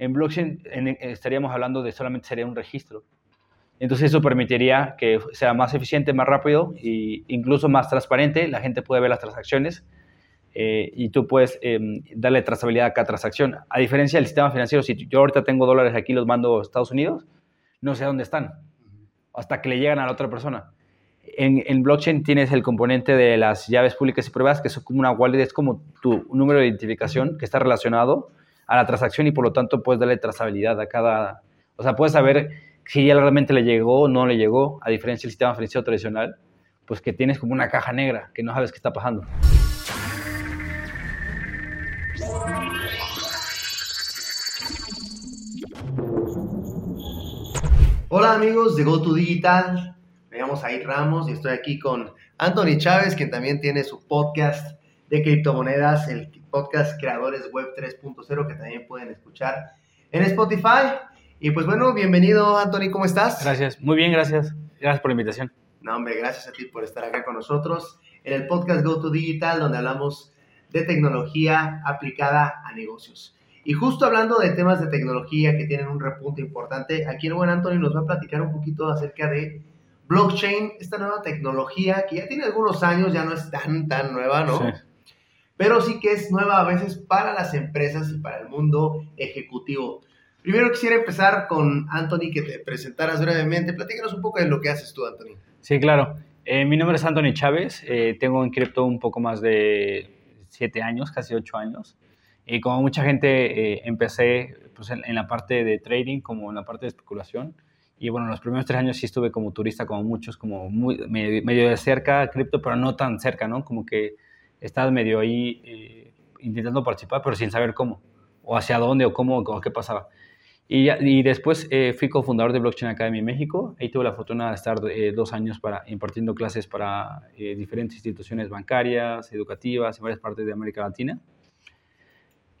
En blockchain estaríamos hablando de solamente sería un registro. Entonces eso permitiría que sea más eficiente, más rápido e incluso más transparente. La gente puede ver las transacciones eh, y tú puedes em, darle trazabilidad a cada transacción. A diferencia del sistema financiero, si yo ahorita tengo dólares aquí los mando a Estados Unidos, no sé dónde están hasta que le llegan a la otra persona. En, en, blockchain tienes el componente de las llaves públicas y pruebas, que es como una wallet, es como tu número de identificación que está relacionado a la transacción y por lo tanto puedes darle trazabilidad a cada... O sea, puedes saber si ya realmente le llegó o no le llegó, a diferencia del sistema financiero tradicional, pues que tienes como una caja negra, que no sabes qué está pasando. Hola amigos de GoTo Digital, me llamo Said Ramos y estoy aquí con Anthony Chávez, quien también tiene su podcast de criptomonedas, el podcast Creadores Web 3.0, que también pueden escuchar en Spotify. Y pues bueno, bienvenido Anthony, ¿cómo estás? Gracias, muy bien, gracias. Gracias por la invitación. No, hombre, gracias a ti por estar acá con nosotros en el podcast GoTo Digital, donde hablamos de tecnología aplicada a negocios. Y justo hablando de temas de tecnología que tienen un repunte importante, aquí el buen Anthony nos va a platicar un poquito acerca de blockchain, esta nueva tecnología que ya tiene algunos años, ya no es tan, tan nueva, ¿no? Sí. Pero sí que es nueva a veces para las empresas y para el mundo ejecutivo. Primero quisiera empezar con Anthony, que te presentaras brevemente. Platícanos un poco de lo que haces tú, Anthony. Sí, claro. Eh, mi nombre es Anthony Chávez. Eh, tengo en cripto un poco más de siete años, casi ocho años. Y como mucha gente, eh, empecé pues, en, la parte de trading como en la parte de especulación. Y bueno, los primeros tres años sí estuve como turista, como muchos, como muy, medio, de cerca cripto, pero no tan cerca, ¿no? Como que estaba medio ahí eh, intentando participar, pero sin saber cómo, o hacia dónde, o cómo, o qué pasaba. Y, y después eh, fui cofundador de Blockchain Academy México. Ahí tuve la fortuna de estar dos años para, impartiendo clases para diferentes instituciones bancarias, educativas en varias partes de América Latina.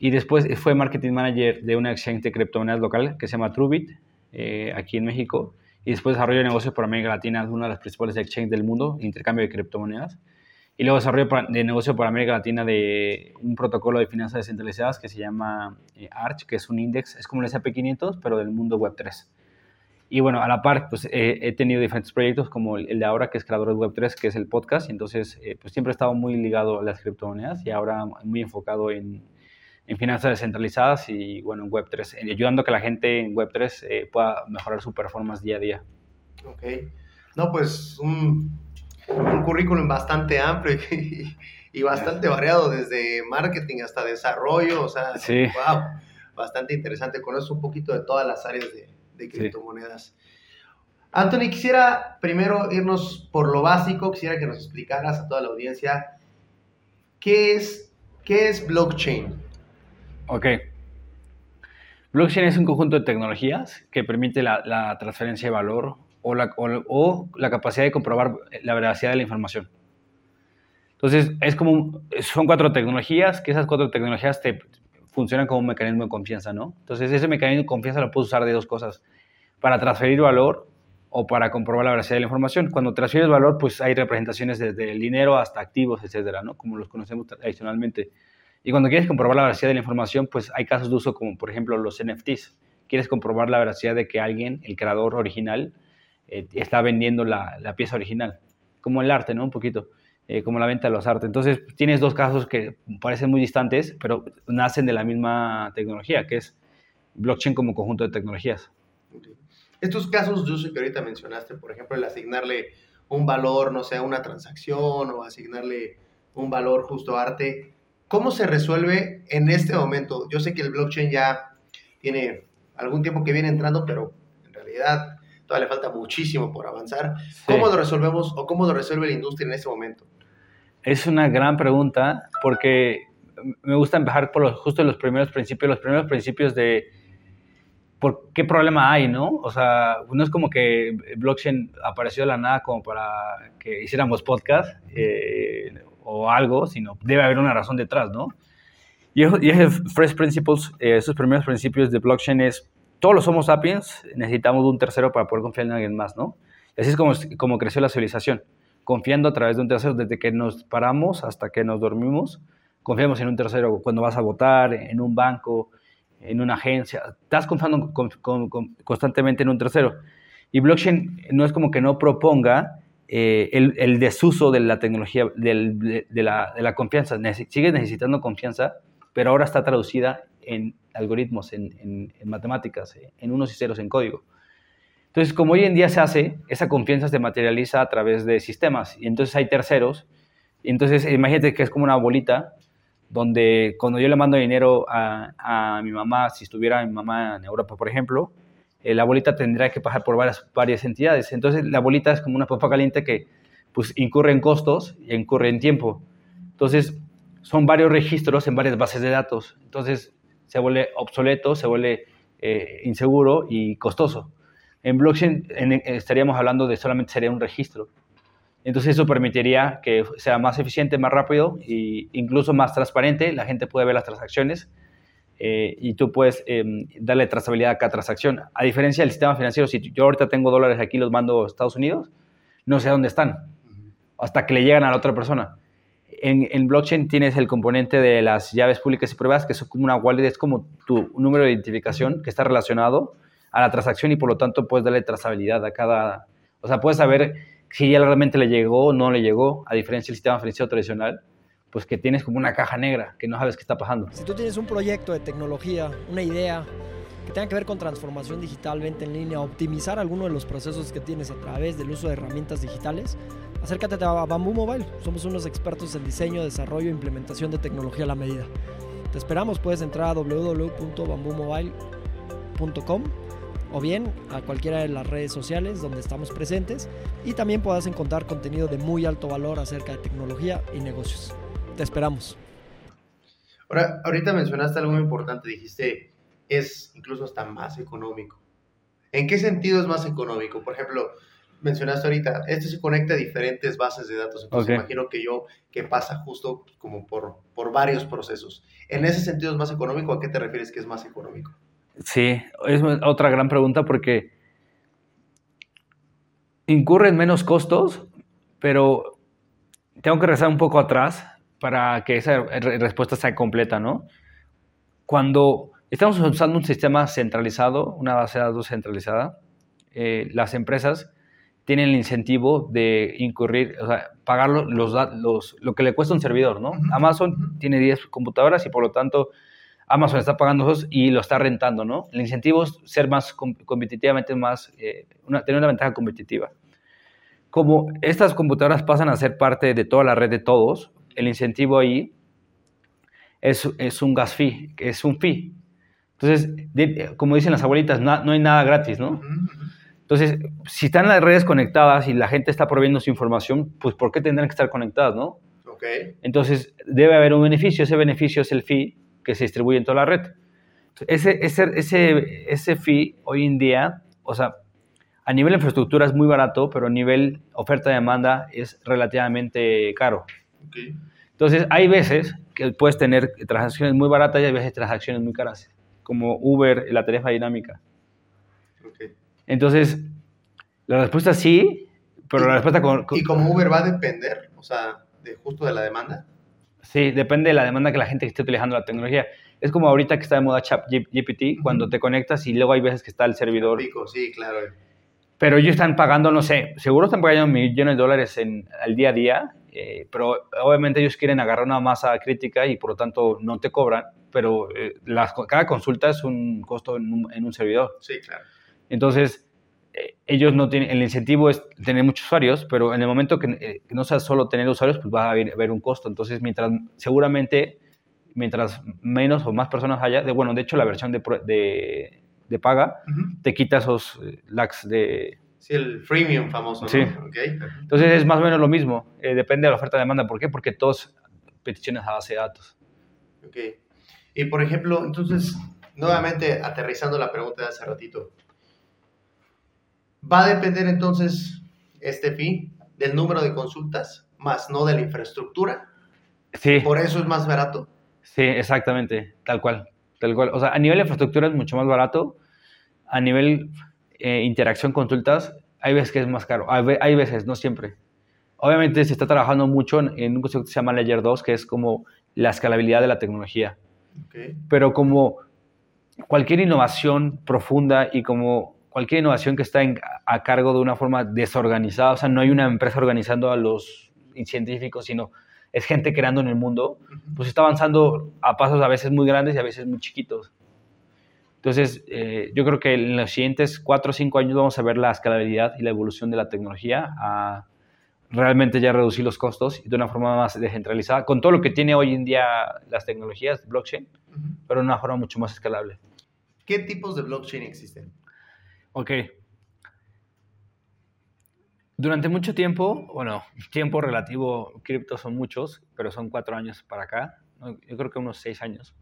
Y después fue marketing manager de una exchange de criptomonedas local que se llama Trubit, eh, aquí en México. Y después desarrollo de negocios por América Latina, una de las principales exchanges del mundo, intercambio de criptomonedas. Y luego desarrollo de negocio por América Latina de un protocolo de finanzas descentralizadas que se llama eh, Arch, que es un index, es como el SP500, pero del mundo Web3. Y bueno, a la par, pues he tenido diferentes proyectos como el, de ahora, que es Creadores Web3, que es el podcast. Y entonces, eh, pues siempre he estado muy ligado a las criptomonedas y ahora muy enfocado en, en finanzas descentralizadas y bueno, en Web3, eh, ayudando a que la gente en Web3 eh, pueda mejorar su performance día a día. Ok. No, pues un, un currículum bastante amplio y, bastante variado, desde marketing hasta desarrollo, o sea, sí. wow, bastante interesante. Conoces un poquito de todas las áreas de, de criptomonedas. Anthony, quisiera primero irnos por lo básico, quisiera que nos explicaras a toda la audiencia qué es, qué es blockchain. Ok. Blockchain es un conjunto de tecnologías que permite la, transferencia de valor o la, o, la, capacidad de comprobar la veracidad de la información. Entonces, es como, son cuatro tecnologías, que esas cuatro tecnologías te funcionan como un mecanismo de confianza, ¿no? Entonces, ese mecanismo de confianza lo puedes usar de dos cosas, para transferir valor o para comprobar la veracidad de la información. Cuando transfieres valor, pues hay representaciones desde el dinero hasta activos, etcétera, ¿no? Como los conocemos tradicionalmente. Y cuando quieres comprobar la veracidad de la información, pues hay casos de uso como por ejemplo los NFTs. Quieres comprobar la veracidad de que alguien, el creador original, eh, está vendiendo la, la, pieza original. Como el arte, ¿no? Un poquito. Eh, como la venta de los artes. Entonces, tienes dos casos que parecen muy distantes, pero nacen de la misma tecnología, que es blockchain como conjunto de tecnologías. Estos casos de uso que ahorita mencionaste, por ejemplo, el asignarle un valor, no sé, a una transacción o asignarle un valor justo a arte, ¿Cómo se resuelve en este momento? Yo sé que el blockchain ya tiene algún tiempo que viene entrando, pero en realidad todavía le falta muchísimo por avanzar. ¿Cómo lo resolvemos o cómo lo resuelve la industria en este momento? Es una gran pregunta porque me gusta empezar por los, justo los primeros principios, los primeros principios de por qué problema hay, ¿no? O sea, no es como que blockchain apareció de la nada como para que hiciéramos podcast. Eh, o algo, sino debe haber una razón detrás, ¿no? Y, esos Fresh Principles, eh, esos primeros principios de blockchain es, todos los Homo sapiens necesitamos un tercero para poder confiar en alguien más, ¿no? Así es como, como creció la civilización, confiando a través de un tercero, desde que nos paramos hasta que nos dormimos, confiamos en un tercero cuando vas a votar, en un banco, en una agencia, estás confiando constantemente en un tercero. Y blockchain no es como que no proponga eh, el, desuso de la tecnología, de, la, confianza. sigue necesitando confianza, pero ahora está traducida en algoritmos, en, matemáticas, en unos y ceros en código. Entonces, como hoy en día se hace, esa confianza se materializa a través de sistemas y entonces hay terceros. Y entonces, imagínate que es como una bolita donde cuando yo le mando dinero a, mi mamá, si estuviera mi mamá en Europa, por ejemplo, eh, la bolita tendría que pasar por varias, varias entidades. Entonces, la bolita es como una papa caliente que pues, incurre en costos y incurre en tiempo. Entonces, son varios registros en varias bases de datos. Entonces, se vuelve obsoleto, se vuelve eh, inseguro y costoso. En blockchain estaríamos hablando de solamente sería un registro. Entonces eso permitiría que sea más eficiente, más rápido e incluso más transparente. La gente puede ver las transacciones eh, y tú puedes em, darle trazabilidad a cada transacción. A diferencia del sistema financiero, si yo ahorita tengo dólares aquí los mando a Estados Unidos, no sé dónde están hasta que le llegan a la otra persona. En, en, blockchain tienes el componente de las llaves públicas y pruebas, que son como una wallet, es como tu número de identificación que está relacionado a la transacción y por lo tanto puedes darle trazabilidad a cada, o sea, puedes saber si ya realmente le llegó o no le llegó, a diferencia del sistema financiero tradicional, pues que tienes como una caja negra, que no sabes qué está pasando. Si tú tienes un proyecto de tecnología, una idea que tenga que ver con transformación digital, venta en línea, optimizar alguno de los procesos que tienes a través del uso de herramientas digitales, acércate a Bamboo Mobile. Somos unos expertos en diseño, desarrollo e implementación de tecnología a la medida. Te esperamos, puedes entrar a www.bamboomobile.com o bien a cualquiera de las redes sociales donde estamos presentes y también puedas encontrar contenido de muy alto valor acerca de tecnología y negocios. Te esperamos. Ahora, ahorita mencionaste algo muy importante, dijiste, es incluso hasta más económico. ¿En qué sentido es más económico? Por ejemplo, mencionaste ahorita, esto se conecta a diferentes bases de datos, entonces imagino que yo, que pasa justo como por, por varios procesos. ¿En ese sentido es más económico? ¿A qué te refieres que es más económico? Sí, es otra gran pregunta porque incurren menos costos, pero tengo que rezar un poco atrás para que esa respuesta sea completa, ¿no? Cuando estamos usando un sistema centralizado, una base de datos centralizada, eh, las empresas tienen el incentivo de incurrir, o sea, pagar los, los, lo que le cuesta un servidor, ¿no? Amazon tiene 10 computadoras y por lo tanto Amazon está pagando esos y lo está rentando, ¿no? El incentivo es ser más competitivamente más, eh, tener una ventaja competitiva. Como estas computadoras pasan a ser parte de toda la red de todos, el incentivo ahí es, es un gas fee, es un fee. Entonces, como dicen las abuelitas, no, no hay nada gratis, ¿no? Entonces, si están las redes conectadas y la gente está proveyendo su información, pues ¿por qué tendrán que estar conectadas, no? Okay. Entonces, debe haber un beneficio. Ese beneficio es el fee que se distribuye en toda la red. Ese, ese, ese, ese fee hoy en día, o sea, a nivel de infraestructura es muy barato, pero a nivel oferta-demanda es relativamente caro. Entonces, hay veces que puedes tener transacciones muy baratas y hay veces transacciones muy caras, como Uber, la tarifa dinámica. Entonces, la respuesta sí, pero la respuesta con, ¿Y como Uber va a depender, o sea, de justo de la demanda? Sí, depende de la demanda que la gente esté utilizando la tecnología. Es como ahorita que está de moda ChatGPT, cuando te conectas y luego hay veces que está el servidor. Pico, sí, claro. Pero ellos están pagando, no sé, seguro están pagando millones de dólares en, al día a día, eh, pero obviamente ellos quieren agarrar una masa crítica y por lo tanto no te cobran, pero eh, cada consulta es un costo en un, en un servidor. Sí, claro. Entonces, eh, ellos no tienen, el incentivo es tener muchos usuarios, pero en el momento que, eh, no sea solo tener usuarios, pues va a haber, un costo. Entonces, mientras, seguramente, mientras menos o más personas haya, de, bueno, de hecho la versión de, de, paga te quita esos eh, lags de... Sí, el freemium famoso. Sí. Entonces es más o menos lo mismo, depende de la oferta de demanda. ¿Por qué? Porque todos peticiones a base de datos. Ok. Y por ejemplo, entonces, nuevamente aterrizando la pregunta de hace ratito, Va a depender entonces este fee del número de consultas, más no de la infraestructura. Sí. Por eso es más barato. Sí, exactamente, tal cual, tal cual. O sea, a nivel de infraestructura es mucho más barato. A nivel eh, interacción consultas, hay veces que es más caro. Hay, veces, no siempre. Obviamente se está trabajando mucho en, un concepto que se llama Layer 2, que es como la escalabilidad de la tecnología. Okay. Pero como cualquier innovación profunda y como cualquier innovación que está a cargo de una forma desorganizada, o sea, no hay una empresa organizando a los científicos, sino es gente creando en el mundo, pues está avanzando a pasos a veces muy grandes y a veces muy chiquitos. Entonces, eh, yo creo que en los siguientes cuatro o cinco años vamos a ver la escalabilidad y la evolución de la tecnología a realmente ya reducir los costos y de una forma más descentralizada, con todo lo que tiene hoy en día las tecnologías blockchain, pero de una forma mucho más escalable. ¿Qué tipos de blockchain existen? Ok. Durante mucho tiempo, bueno, tiempo relativo, cripto son muchos, pero son cuatro años para acá, yo creo que unos seis años.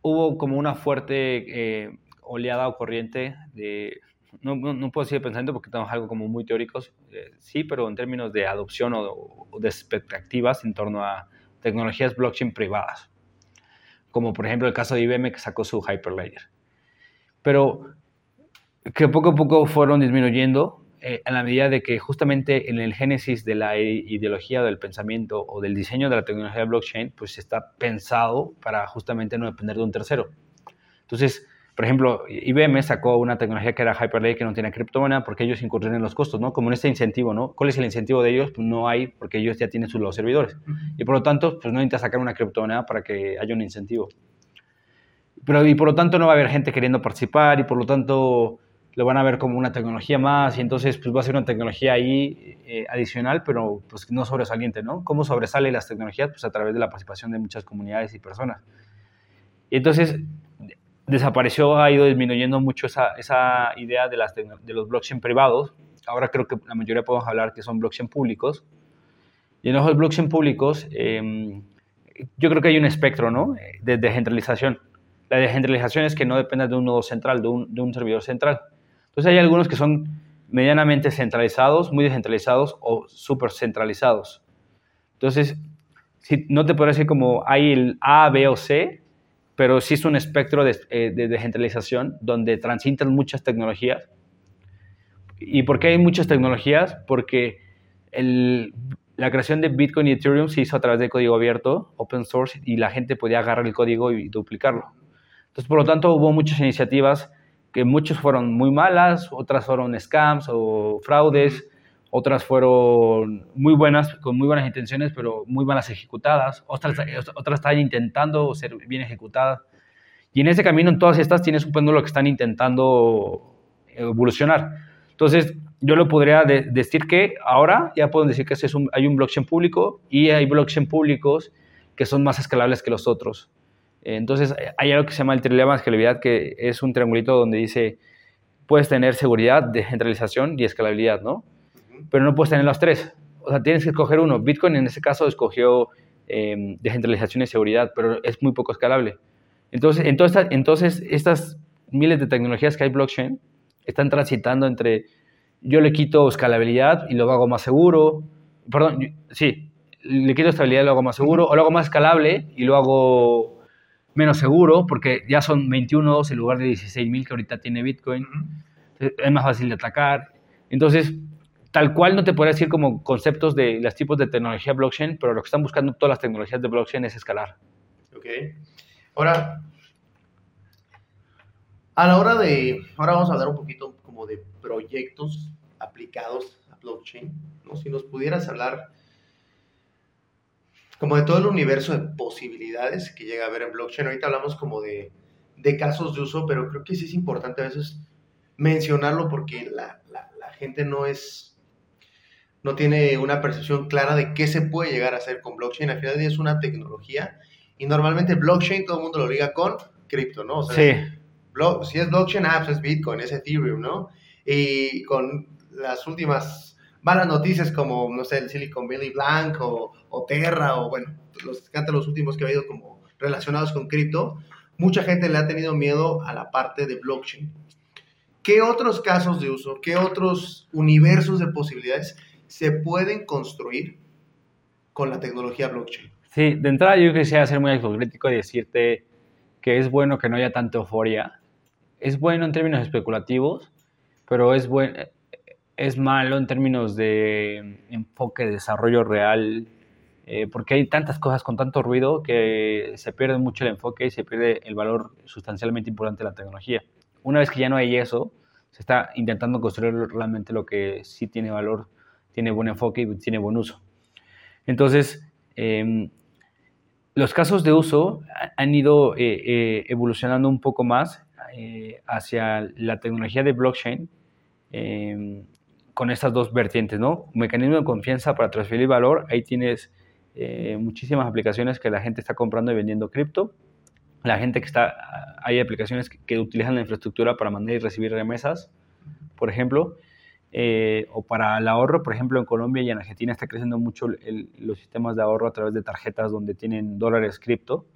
Hubo como una fuerte eh, oleada o corriente de, no, no, puedo decir pensamiento porque tenemos algo como muy teóricos, eh, sí, pero en términos de adopción o, o de expectativas en torno a tecnologías blockchain privadas, como por ejemplo el caso de IBM que sacó su Hyperledger. Pero que poco a poco fueron disminuyendo eh, en la medida de que justamente en el génesis de la ideología del pensamiento o del diseño de la tecnología blockchain, pues está pensado para justamente no depender de un tercero. Entonces, por ejemplo, IBM sacó una tecnología que era Hyperledger que no tiene criptomoneda porque ellos incurren en los costos, ¿no? Como en este incentivo, ¿no? ¿Cuál es el incentivo de ellos? Pues no hay porque ellos ya tienen sus los servidores. Y por lo tanto, pues no necesita sacar una criptomoneda para que haya un incentivo. Pero, y por lo tanto no va a haber gente queriendo participar y por lo tanto lo van a ver como una tecnología más y entonces pues va a ser una tecnología ahí eh, adicional, pero pues no sobresaliente, ¿no? ¿Cómo sobresale las tecnologías? Pues a través de la participación de muchas comunidades y personas. Y entonces desapareció, ha ido disminuyendo mucho esa, esa idea de, las, de los blockchain privados. Ahora creo que la mayoría podemos hablar que son blockchain públicos. Y en los blockchain públicos, em, yo creo que hay un espectro, ¿no? De descentralización. La descentralización es que no dependa de un nodo central, de un, de un servidor central entonces hay algunos que son medianamente centralizados, muy descentralizados o súper centralizados. Entonces, si, no te puedo decir como hay el A, B o C, pero sí es un espectro de, eh, descentralización donde transitan muchas tecnologías. ¿Y por qué hay muchas tecnologías? Porque la creación de Bitcoin y Ethereum se hizo a través de código abierto, open source, y la gente podía agarrar el código y duplicarlo. Entonces, por lo tanto, hubo muchas iniciativas que muchos fueron muy malas, otras fueron scams o fraudes, otras fueron muy buenas, con muy buenas intenciones, pero muy malas ejecutadas, otras, otras están intentando ser bien ejecutadas. Y en ese camino, en todas estas, tienes un péndulo que están intentando evolucionar. Entonces, yo lo podría decir que ahora ya puedo decir que es un, hay un blockchain público y hay blockchain públicos que son más escalables que los otros. Entonces, hay algo que se llama el trilema de escalabilidad, que es un triangulito donde dice, puedes tener seguridad, descentralización y escalabilidad, ¿no? Pero no puedes tener los tres. O sea, tienes que escoger uno. Bitcoin en ese caso escogió eh, descentralización y seguridad, pero es muy poco escalable. Entonces, entonces, entonces, estas miles de tecnologías que hay blockchain están transitando entre yo le quito escalabilidad y lo hago más seguro. Perdón, sí, le quito estabilidad y lo hago más seguro, o lo hago más escalable y lo hago menos seguro, porque ya son 21 en lugar de 16.000 que ahorita tiene Bitcoin. Es más fácil de atacar. Entonces, tal cual no te podría decir como conceptos de los tipos de tecnología blockchain, pero lo que están buscando todas las tecnologías de blockchain es escalar. Ok. Ahora, a la hora de, ahora vamos a hablar un poquito como de proyectos aplicados a blockchain, ¿no? Si nos pudieras hablar como de todo el universo de posibilidades que llega a haber en blockchain. Ahorita hablamos como de, de casos de uso, pero creo que sí es importante a veces mencionarlo porque la, la, gente no es, no tiene una percepción clara de qué se puede llegar a hacer con blockchain. Al final es una tecnología y normalmente blockchain todo el mundo lo liga con cripto, ¿no? sí. si es blockchain, ah, pues es Bitcoin, es Ethereum, ¿no? Y con las últimas malas noticias como, no sé, el Silicon Valley Blanc o, o Terra o, bueno, los los últimos que ha habido como relacionados con cripto, mucha gente le ha tenido miedo a la parte de blockchain. ¿Qué otros casos de uso, qué otros universos de posibilidades se pueden construir con la tecnología blockchain? Sí, de entrada yo quisiera ser muy autocrítico y decirte que es bueno que no haya tanta euforia. Es bueno en términos especulativos, pero es bueno, es malo en términos de enfoque de desarrollo real eh, porque hay tantas cosas con tanto ruido que se pierde mucho el enfoque y se pierde el valor sustancialmente importante de la tecnología. Una vez que ya no hay eso, se está intentando construir realmente lo que sí tiene valor, tiene buen enfoque y tiene buen uso. Entonces, em, los casos de uso han ido eh, eh, evolucionando un poco más hacia la tecnología de blockchain em, con estas dos vertientes, ¿no? Mecanismo de confianza para transferir valor, ahí tienes muchísimas aplicaciones que la gente está comprando y vendiendo cripto. La gente que está, hay aplicaciones que utilizan la infraestructura para mandar y recibir remesas, por ejemplo. Eh, o para el ahorro, por ejemplo, en Colombia y en Argentina está creciendo mucho los sistemas de ahorro a través de tarjetas donde tienen dólares cripto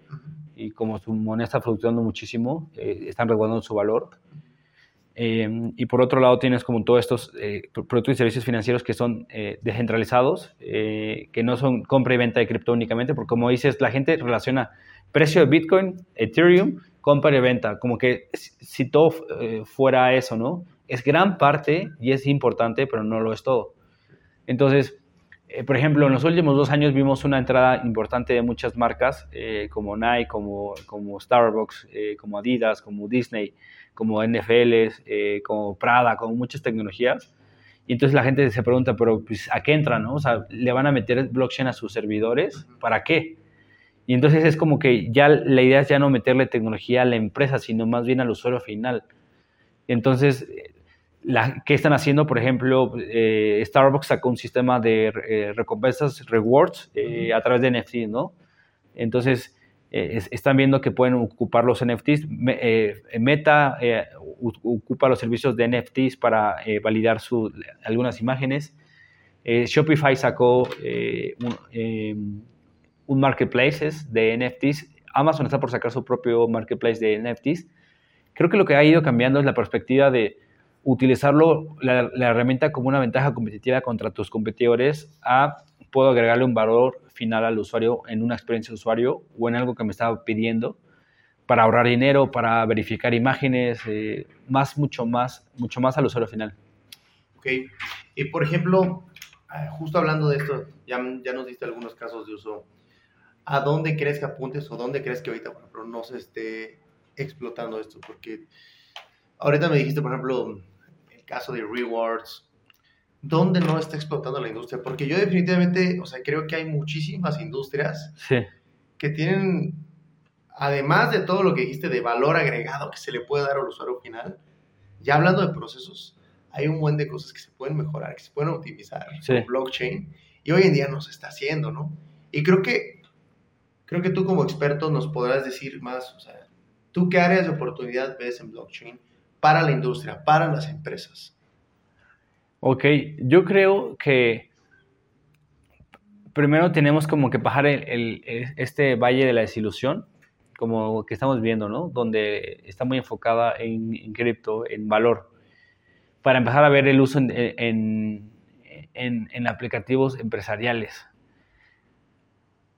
y como su moneda está fluctuando muchísimo, eh, están resguardando su valor. Eh, y por otro lado tienes como todos estos productos y servicios financieros que son descentralizados, que no son compra y venta de cripto únicamente, porque como dices, la gente relaciona precio de Bitcoin, Ethereum, compra y venta, como que si todo fuera eso, ¿no? es gran parte y es importante, pero no lo es todo. Entonces, eh, por ejemplo, en los últimos dos años vimos una entrada importante de muchas marcas eh, como Nike, como, como Starbucks, eh, como Adidas, como Disney, como NFL, como Prada, como muchas tecnologías. Y entonces la gente se pregunta, pero pues, ¿a qué entran? No? O sea, ¿le van a meter blockchain a sus servidores? ¿Para qué? Y entonces es como que ya la idea es ya no meterle tecnología a la empresa, sino más bien al usuario final. Entonces, ¿Qué están haciendo? Por ejemplo, eh, Starbucks sacó un sistema de eh, recompensas, rewards, eh, a través de NFTs, ¿no? Entonces, están viendo que pueden ocupar los NFTs. Meta ocupa los servicios de NFTs para validar su, algunas imágenes. Shopify sacó un, un marketplace de NFTs. Amazon está por sacar su propio marketplace de NFTs. Creo que lo que ha ido cambiando es la perspectiva de utilizarlo, la, herramienta como una ventaja competitiva contra tus competidores a puedo agregarle un valor final al usuario en una experiencia de usuario o en algo que me estaba pidiendo para ahorrar dinero, para verificar imágenes, eh, más, mucho más, mucho más al usuario final. Ok, y por ejemplo, ah, justo hablando de esto, ya, ya nos diste algunos casos de uso. ¿A dónde crees que apuntes o dónde crees que ahorita, por no se esté explotando esto? Porque ahorita me dijiste, por ejemplo, caso de rewards, ¿dónde no está explotando la industria? Porque yo definitivamente, o sea, creo que hay muchísimas industrias que tienen, además de todo lo que dijiste de valor agregado que se le puede dar al usuario final, ya hablando de procesos, hay un buen de cosas que se pueden mejorar, que se pueden optimizar con blockchain y hoy en día no se está haciendo, ¿no? Y creo que, creo que tú como experto nos podrás decir más, o sea, ¿tú qué áreas de oportunidad ves en blockchain? Para la industria, para las empresas? Ok, yo creo que primero tenemos como que bajar este valle de la desilusión, como que estamos viendo, ¿no? Donde está muy enfocada en, cripto, en valor, para empezar a ver el uso en aplicativos empresariales.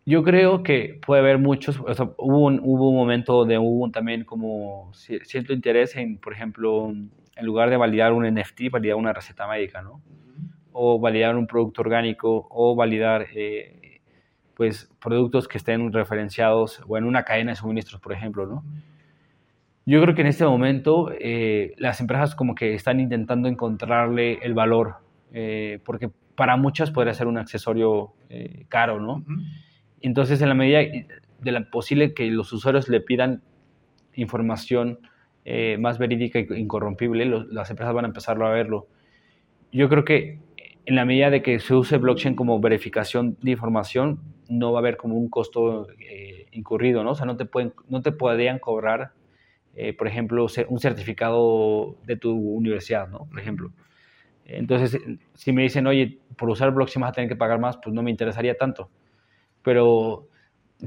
Yo creo que puede haber muchos, o sea, hubo un, hubo un momento donde hubo también como cierto interés en, por ejemplo, en lugar de validar un NFT, validar una receta médica, ¿no? O validar un producto orgánico, o validar, eh, pues, productos que estén referenciados, o en una cadena de suministros, por ejemplo, ¿no? Yo creo que en este momento eh, las empresas como que están intentando encontrarle el valor, eh, porque para muchas podría ser un accesorio caro, ¿no? Entonces, en la medida de la posible que los usuarios le pidan información eh, más verídica e incorrompible, las empresas van a empezar a verlo. Yo creo que en la medida de que se use blockchain como verificación de información, no va a haber como un costo eh, incurrido, ¿no? O sea, no te, pueden, no te podrían cobrar, eh, por ejemplo, un certificado de tu universidad, ¿no? Por ejemplo. Entonces, si me dicen, oye, por usar blockchain vas a tener que pagar más, pues no me interesaría tanto pero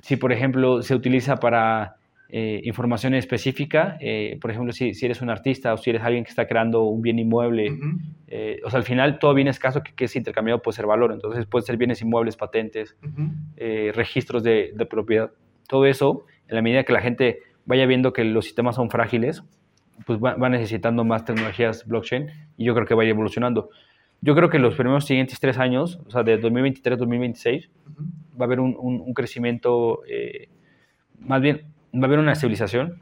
si por ejemplo se utiliza para eh, información específica, eh, por ejemplo, si, si, eres un artista o si eres alguien que está creando un bien inmueble, eh, o sea, al final todo bien escaso que, que, es intercambiado puede ser valor, entonces puede ser bienes inmuebles, patentes, registros de, de, propiedad, todo eso, en la medida que la gente vaya viendo que los sistemas son frágiles, pues va, va necesitando más tecnologías blockchain y yo creo que va a ir evolucionando. Yo creo que los primeros siguientes tres años, o sea, de 2023 2026, va a haber un, un, crecimiento, eh, más bien, va a haber una estabilización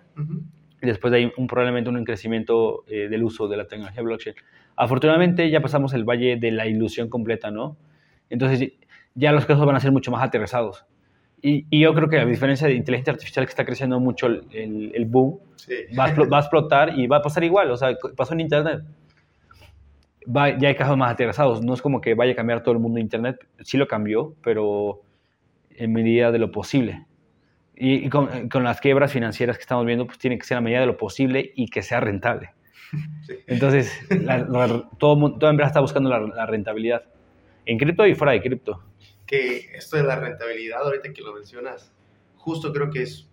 y después de ahí un, probablemente un crecimiento eh, del uso de la tecnología blockchain. Afortunadamente ya pasamos el valle de la ilusión completa, ¿no? Entonces ya los casos van a ser mucho más aterrizados. Y, y, yo creo que a diferencia de inteligencia artificial que está creciendo mucho el, el, boom, va, a, va, a, explotar y va a pasar igual. O sea, pasó en Internet. Va, ya hay casos más aterrizados. No es como que vaya a cambiar todo el mundo Internet. Sí lo cambió, pero en medida de lo posible. Y, con, con, las quiebras financieras que estamos viendo, pues tiene que ser a medida de lo posible y que sea rentable. Entonces, todo, toda empresa está buscando la, la rentabilidad. En cripto y fuera de cripto que esto de la rentabilidad, ahorita que lo mencionas, justo creo que es,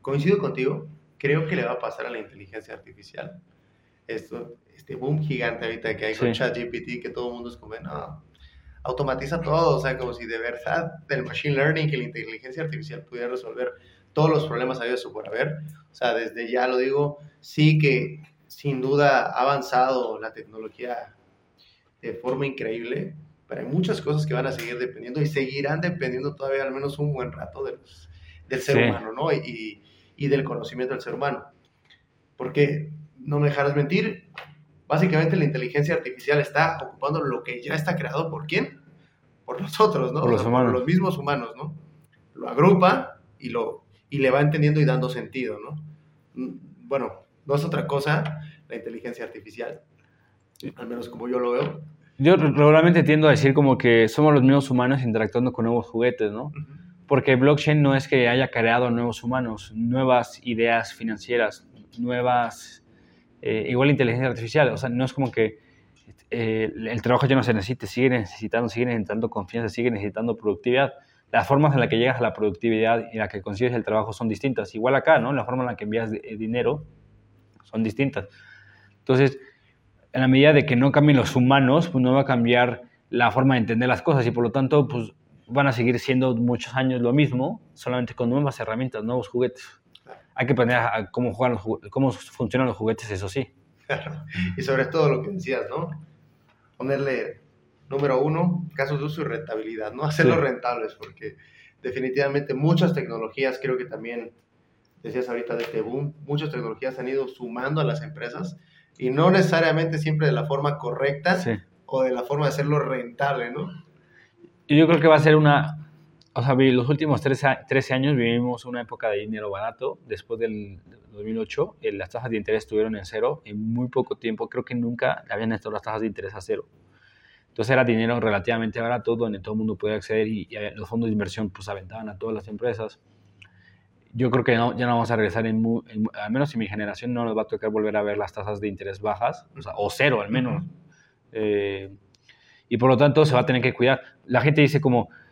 coincido contigo, creo que le va a pasar a la inteligencia artificial. Esto, este boom gigante ahorita que hay con ChatGPT, que todo el mundo es como, no, automatiza todo, o sea, como si de verdad del machine learning que la inteligencia artificial pudiera resolver todos los problemas habidos por haber. O sea, desde ya lo digo, sí que sin duda ha avanzado la tecnología de forma increíble, pero hay muchas cosas que van a seguir dependiendo y seguirán dependiendo todavía al menos un buen rato de del ser humano, ¿no? Y, y, del conocimiento del ser humano. Porque, no me dejarás mentir, básicamente la inteligencia artificial está ocupando lo que ya está creado por quién? Por nosotros, ¿no? Por los humanos. Por los mismos humanos, ¿no? Lo agrupa y, lo, y le va entendiendo y dando sentido, ¿no? Mm, bueno, no es otra cosa la inteligencia artificial, al menos como yo lo veo, yo regularmente tiendo a decir como que somos los mismos humanos interactuando con nuevos juguetes, ¿no? Porque blockchain no es que haya creado nuevos humanos, nuevas ideas financieras, nuevas, eh, igual inteligencia artificial, o sea, no es como que eh, el trabajo ya no se necesite, sigue necesitando, sigue necesitando confianza, sigue necesitando productividad. Las formas en las que llegas a la productividad y la que consigues el trabajo son distintas. Igual acá, ¿no? La forma en la que envías dinero son distintas. Entonces, en la medida de que no cambien los humanos, pues no va a cambiar la forma de entender las cosas y por lo tanto, pues van a seguir siendo muchos años lo mismo, solamente con nuevas herramientas, nuevos juguetes. Hay que aprender a cómo, jugar cómo funcionan los juguetes, eso sí. Y sobre todo lo que decías, ¿no? Ponerle, número uno, casos de uso y rentabilidad, ¿no? Hacerlos rentables, porque definitivamente muchas tecnologías, creo que también, decías ahorita de este boom, muchas tecnologías han ido sumando a las empresas y no necesariamente siempre de la forma correcta o de la forma de hacerlo rentable, ¿no? Y yo creo que va a ser una, o sea, los últimos 13, 13 años vivimos una época de dinero barato, después del 2008 eh, las tasas de interés estuvieron en cero, en muy poco tiempo, creo que nunca habían estado las tasas de interés a cero. Entonces era dinero relativamente barato donde todo el mundo podía acceder y, y los fondos de inversión pues aventaban a todas las empresas yo creo que ya no vamos a regresar, en, al menos en mi generación no nos va a tocar volver a ver las tasas de interés bajas, o, cero al menos. Eh, y por lo tanto se va a tener que cuidar. La gente dice como, eh,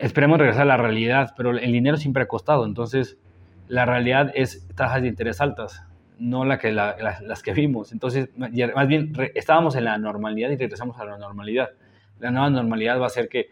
esperemos regresar a la realidad, pero el dinero siempre ha costado, entonces la realidad es tasas de interés altas, no la que, las que vimos. Entonces, más bien, estábamos en la normalidad y regresamos a la normalidad. La nueva normalidad va a ser que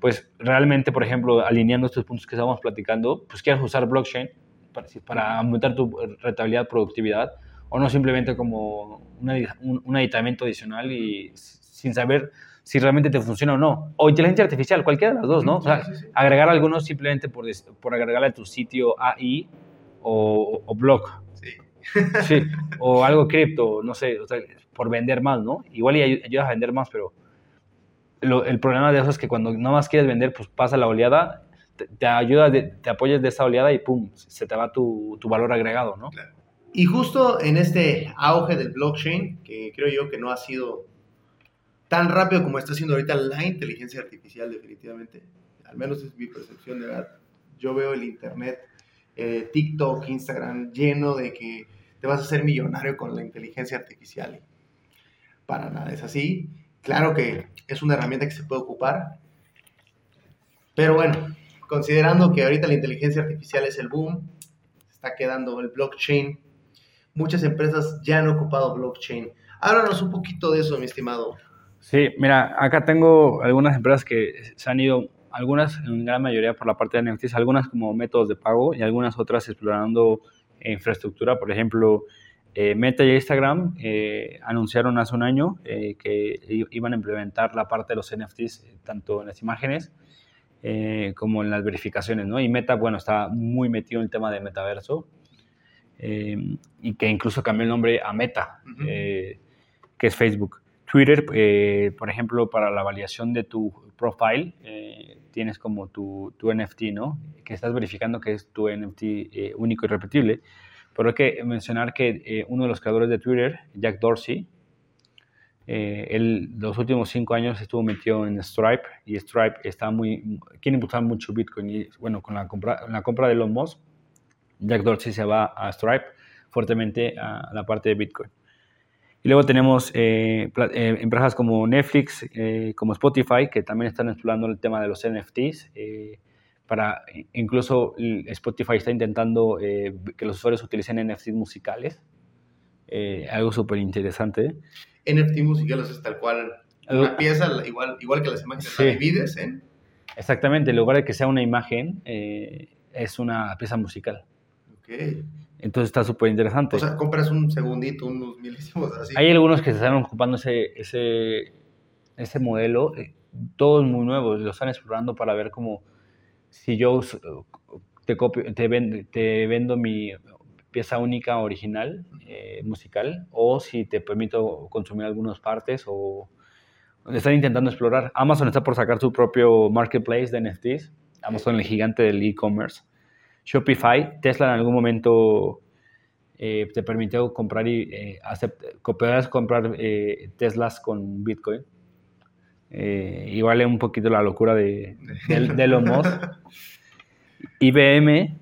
pues realmente, por ejemplo, alineando estos puntos que estábamos platicando, pues quieres usar blockchain para, para aumentar tu rentabilidad, productividad, o no simplemente como un, un, aditamento adicional y sin saber si realmente te funciona o no. O inteligencia artificial, cualquiera de las dos, ¿no? O sea, agregar algunos simplemente por, por agregarle a tu sitio AI o, o blog. Sí. sí. O algo cripto, no sé, o sea, por vender más, ¿no? Igual y ayudas a vender más, pero el problema de eso es que cuando no más quieres vender, pues pasa la oleada, te, ayuda, te apoyas de esa oleada y pum, se te va tu, tu valor agregado, ¿no? Y justo en este auge del blockchain, que creo yo que no ha sido tan rápido como está haciendo ahorita la inteligencia artificial, definitivamente, al menos es mi percepción de verdad. Yo veo el Internet, eh, TikTok, Instagram, lleno de que te vas a hacer millonario con la inteligencia artificial. Para nada es así. Claro que es una herramienta que se puede ocupar, pero bueno, considerando que ahorita la inteligencia artificial es el boom, está quedando el blockchain, muchas empresas ya han ocupado blockchain. Háblanos un poquito de eso, mi estimado. Sí, mira, acá tengo algunas empresas que se han ido, algunas en gran mayoría por la parte de NFTs, algunas como métodos de pago y algunas otras explorando infraestructura, por ejemplo, eh, Meta y Instagram eh, anunciaron hace un año eh, que iban a implementar la parte de los NFTs tanto en las imágenes como en las verificaciones, ¿no? Y Meta, bueno, está muy metido en el tema de metaverso y que incluso cambió el nombre a Meta, que es Facebook. Twitter, por ejemplo, para la validación de tu profile, tienes como tu, tu, NFT, ¿no? Que estás verificando que es tu NFT único y repetible. Pero hay que mencionar que uno de los creadores de Twitter, Jack Dorsey, eh, él los últimos cinco años estuvo metido en Stripe y Stripe está muy, quiere impulsar mucho Bitcoin y bueno, con la compra, la compra de Elon Musk, Jack Dorsey se va a Stripe fuertemente a la parte de Bitcoin. Y luego tenemos eh, eh, empresas como Netflix, como Spotify, que también están explorando el tema de los NFTs. para, incluso Spotify está intentando que los usuarios utilicen NFTs musicales. algo súper interesante. NFT musicales es tal cual una pieza, igual, igual que las imágenes, la divides en... Exactamente, en lugar de que sea una imagen, eh, es una pieza musical. Ok. Entonces está súper interesante. O sea, compras un segundito, unos milísimos así. Hay algunos que se están ocupando ese, ese, ese modelo, eh, todos muy nuevos, lo están explorando para ver cómo, si yo te, copio, te, te vendo mi pieza única original eh, musical o si te permito consumir algunas partes o están intentando explorar. Amazon está por sacar su propio marketplace de NFTs. Amazon, el gigante del e-commerce. Shopify, Tesla en algún momento eh, te permitió comprar y eh, comprar eh, Teslas con Bitcoin. y vale un poquito la locura de, de, de Elon Musk. IBM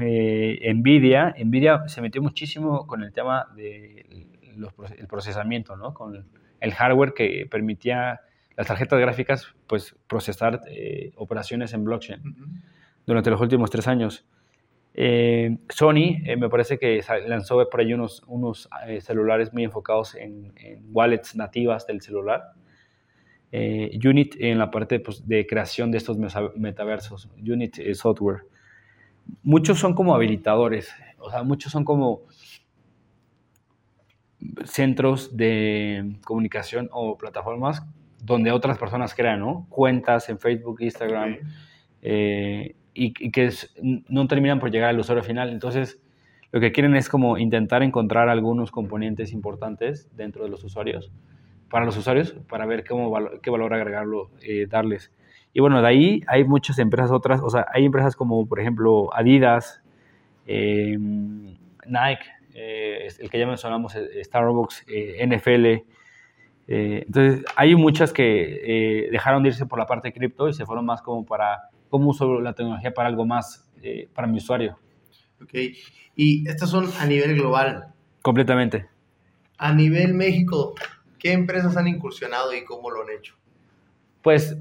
eh, Nvidia, Nvidia se metió muchísimo con el tema del de procesamiento, ¿no? Con el hardware que permitía las tarjetas gráficas, pues, procesar eh, operaciones en blockchain durante los últimos tres años. Eh, Sony me parece que lanzó por ahí unos, unos celulares muy enfocados en, wallets nativas del celular. Unit en la parte pues, de creación de estos metaversos, Unit Software muchos son como habilitadores, o sea, muchos son como centros de comunicación o plataformas donde otras personas crean, ¿no? Cuentas en Facebook, Instagram, eh, y, que no terminan por llegar al usuario final. Entonces, lo que quieren es como intentar encontrar algunos componentes importantes dentro de los usuarios, para los usuarios, para ver cómo, qué valor agregarlo, eh, darles. Y bueno, de ahí hay muchas empresas otras, o sea, hay empresas como por ejemplo Adidas, em, Nike, eh, el que ya mencionamos, eh, Starbucks, NFL. entonces, hay muchas que dejaron de irse por la parte de cripto y se fueron más como para cómo uso la tecnología para algo más para mi usuario. Ok, y estas son a nivel global. Completamente. A nivel México, ¿qué empresas han incursionado y cómo lo han hecho? Pues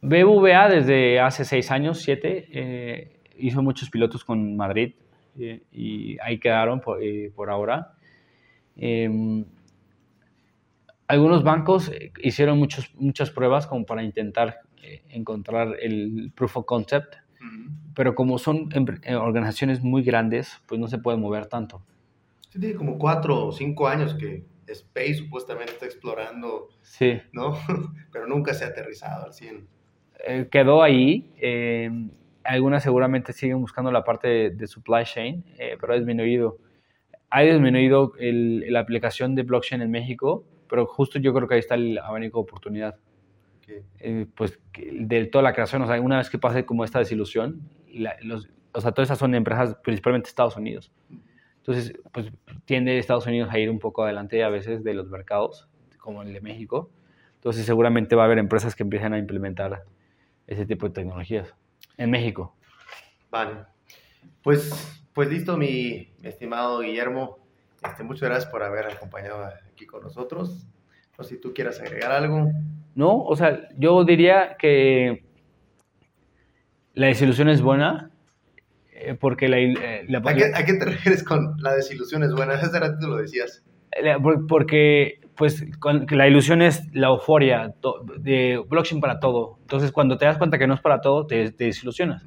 BBVA desde hace seis años, siete, eh, hizo muchos pilotos con Madrid eh, y ahí quedaron por, eh, ahora. Em, algunos bancos hicieron muchos, muchas pruebas como para intentar encontrar el proof of concept, pero como son organizaciones muy grandes, pues no se puede mover tanto. Sí, tiene como cuatro o cinco años que Space supuestamente está explorando, sí. ¿no? pero nunca se ha aterrizado al 100. Eh, quedó ahí. Eh, algunas seguramente siguen buscando la parte de, supply chain, eh, pero ha disminuido. Ha disminuido la aplicación de blockchain en México, pero justo yo creo que ahí está el abanico de oportunidad. Pues de toda la creación, o sea, una vez que pase como esta desilusión, los, o sea, todas esas son empresas principalmente Estados Unidos. Entonces, pues tiende Estados Unidos a ir un poco adelante a veces de los mercados, como el de México. Entonces, seguramente va a haber empresas que empiecen a implementar ese tipo de tecnologías en México. Vale. Pues, pues listo, mi, estimado Guillermo. Este, muchas gracias por haber acompañado aquí con nosotros. Sé si tú quieras agregar algo. No, o sea, yo diría que la desilusión es buena, eh, porque la, eh, ¿A, qué, te refieres con la desilusión es buena? Hace ratito lo decías. Porque pues la ilusión es la euforia de blockchain para todo. Entonces, cuando te das cuenta que no es para todo, te, desilusionas.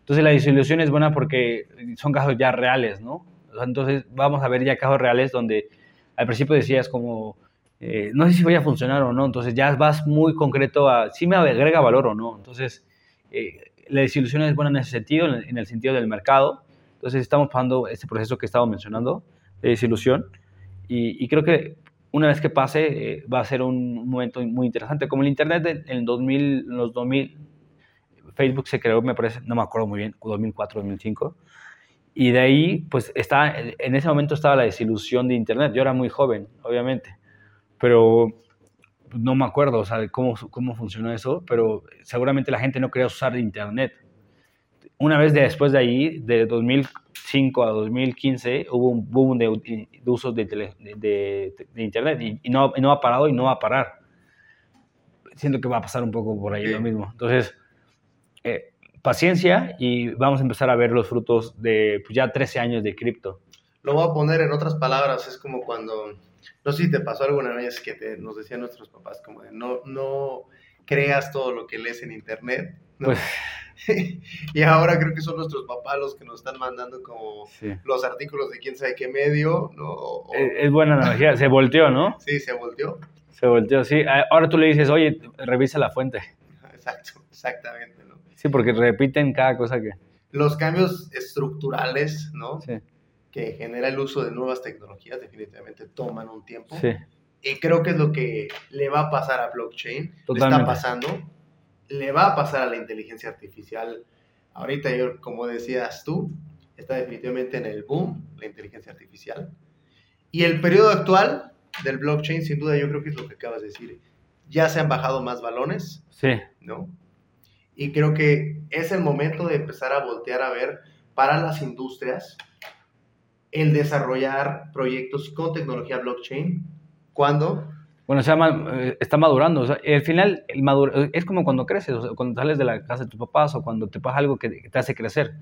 Entonces, la desilusión es buena porque son casos ya reales, ¿no? Entonces, vamos a ver ya casos reales donde al principio decías como, eh, no sé si voy a funcionar o no. Entonces, ya vas muy concreto a si me agrega valor o no. Entonces, eh, la desilusión es buena en ese sentido, en el sentido del mercado. Entonces estamos pasando ese proceso que estaba mencionando de desilusión y, creo que una vez que pase eh, va a ser un momento muy interesante. Como el Internet en, 2000, los 2000, Facebook se creó, me parece, no me acuerdo muy bien, 2004, 2005. Y de ahí, pues está, en ese momento estaba la desilusión de Internet. Yo era muy joven, obviamente, pero no me acuerdo o sea, cómo, cómo funcionó eso, pero seguramente la gente no quería usar Internet. Una vez después de ahí, de 2005 a 2015, hubo un boom de, de usos de, de, Internet y, no, no ha parado y no va a parar. Siento que va a pasar un poco por ahí lo mismo. Entonces, eh, paciencia y vamos a empezar a ver los frutos de pues, ya 13 años de cripto. Lo voy a poner en otras palabras, es como cuando, no sé si te pasó alguna vez que te, nos decían nuestros papás, como de no, no creas todo lo que lees en internet. Pues, y ahora creo que son nuestros papás los que nos están mandando como los artículos de quién sabe qué medio, ¿no? Es, buena analogía, se volteó, ¿no? Sí, se volteó. Se volteó, sí. Ahora tú le dices, oye, revisa la fuente. Exacto, exactamente. Sí, porque repiten cada cosa que... Los cambios estructurales, ¿no? Sí. Que genera el uso de nuevas tecnologías definitivamente toman un tiempo. Sí. Y creo que es lo que le va a pasar a blockchain. Totalmente. Le está pasando. Le va a pasar a la inteligencia artificial. Ahorita, yo, como decías tú, está definitivamente en el boom la inteligencia artificial. Y el periodo actual del blockchain, sin duda, yo creo que es lo que acabas de decir. Ya se han bajado más balones. Sí. ¿No? Y creo que es el momento de empezar a voltear a ver para las industrias el desarrollar proyectos con tecnología blockchain. ¿Cuándo? Bueno, se eh, está madurando. O sea, al final, el es como cuando creces, cuando sales de la casa de tus papás o cuando te pasa algo que te hace crecer.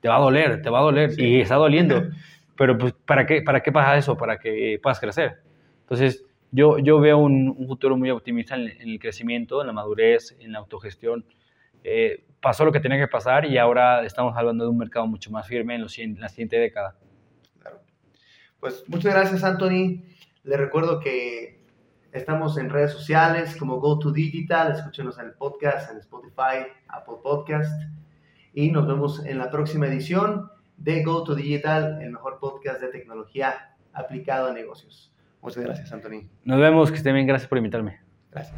Te va a doler, te va a doler y está doliendo. Pero, pues, ¿para qué, ¿para qué pasa eso? Para que puedas crecer. Entonces, yo, yo veo un, futuro muy optimista en, en, el crecimiento, en la madurez, en la autogestión eh, pasó lo que tenía que pasar y ahora estamos hablando de un mercado mucho más firme en, los, la siguiente década. Pues muchas gracias, Anthony. Le recuerdo que estamos en redes sociales como GoToDigital. Escúchenos en el podcast, en Spotify, Apple Podcast. Y nos vemos en la próxima edición de GoToDigital, el mejor podcast de tecnología aplicado a negocios. Muchas gracias, Anthony. Nos vemos, que estén bien. Gracias por invitarme. Gracias.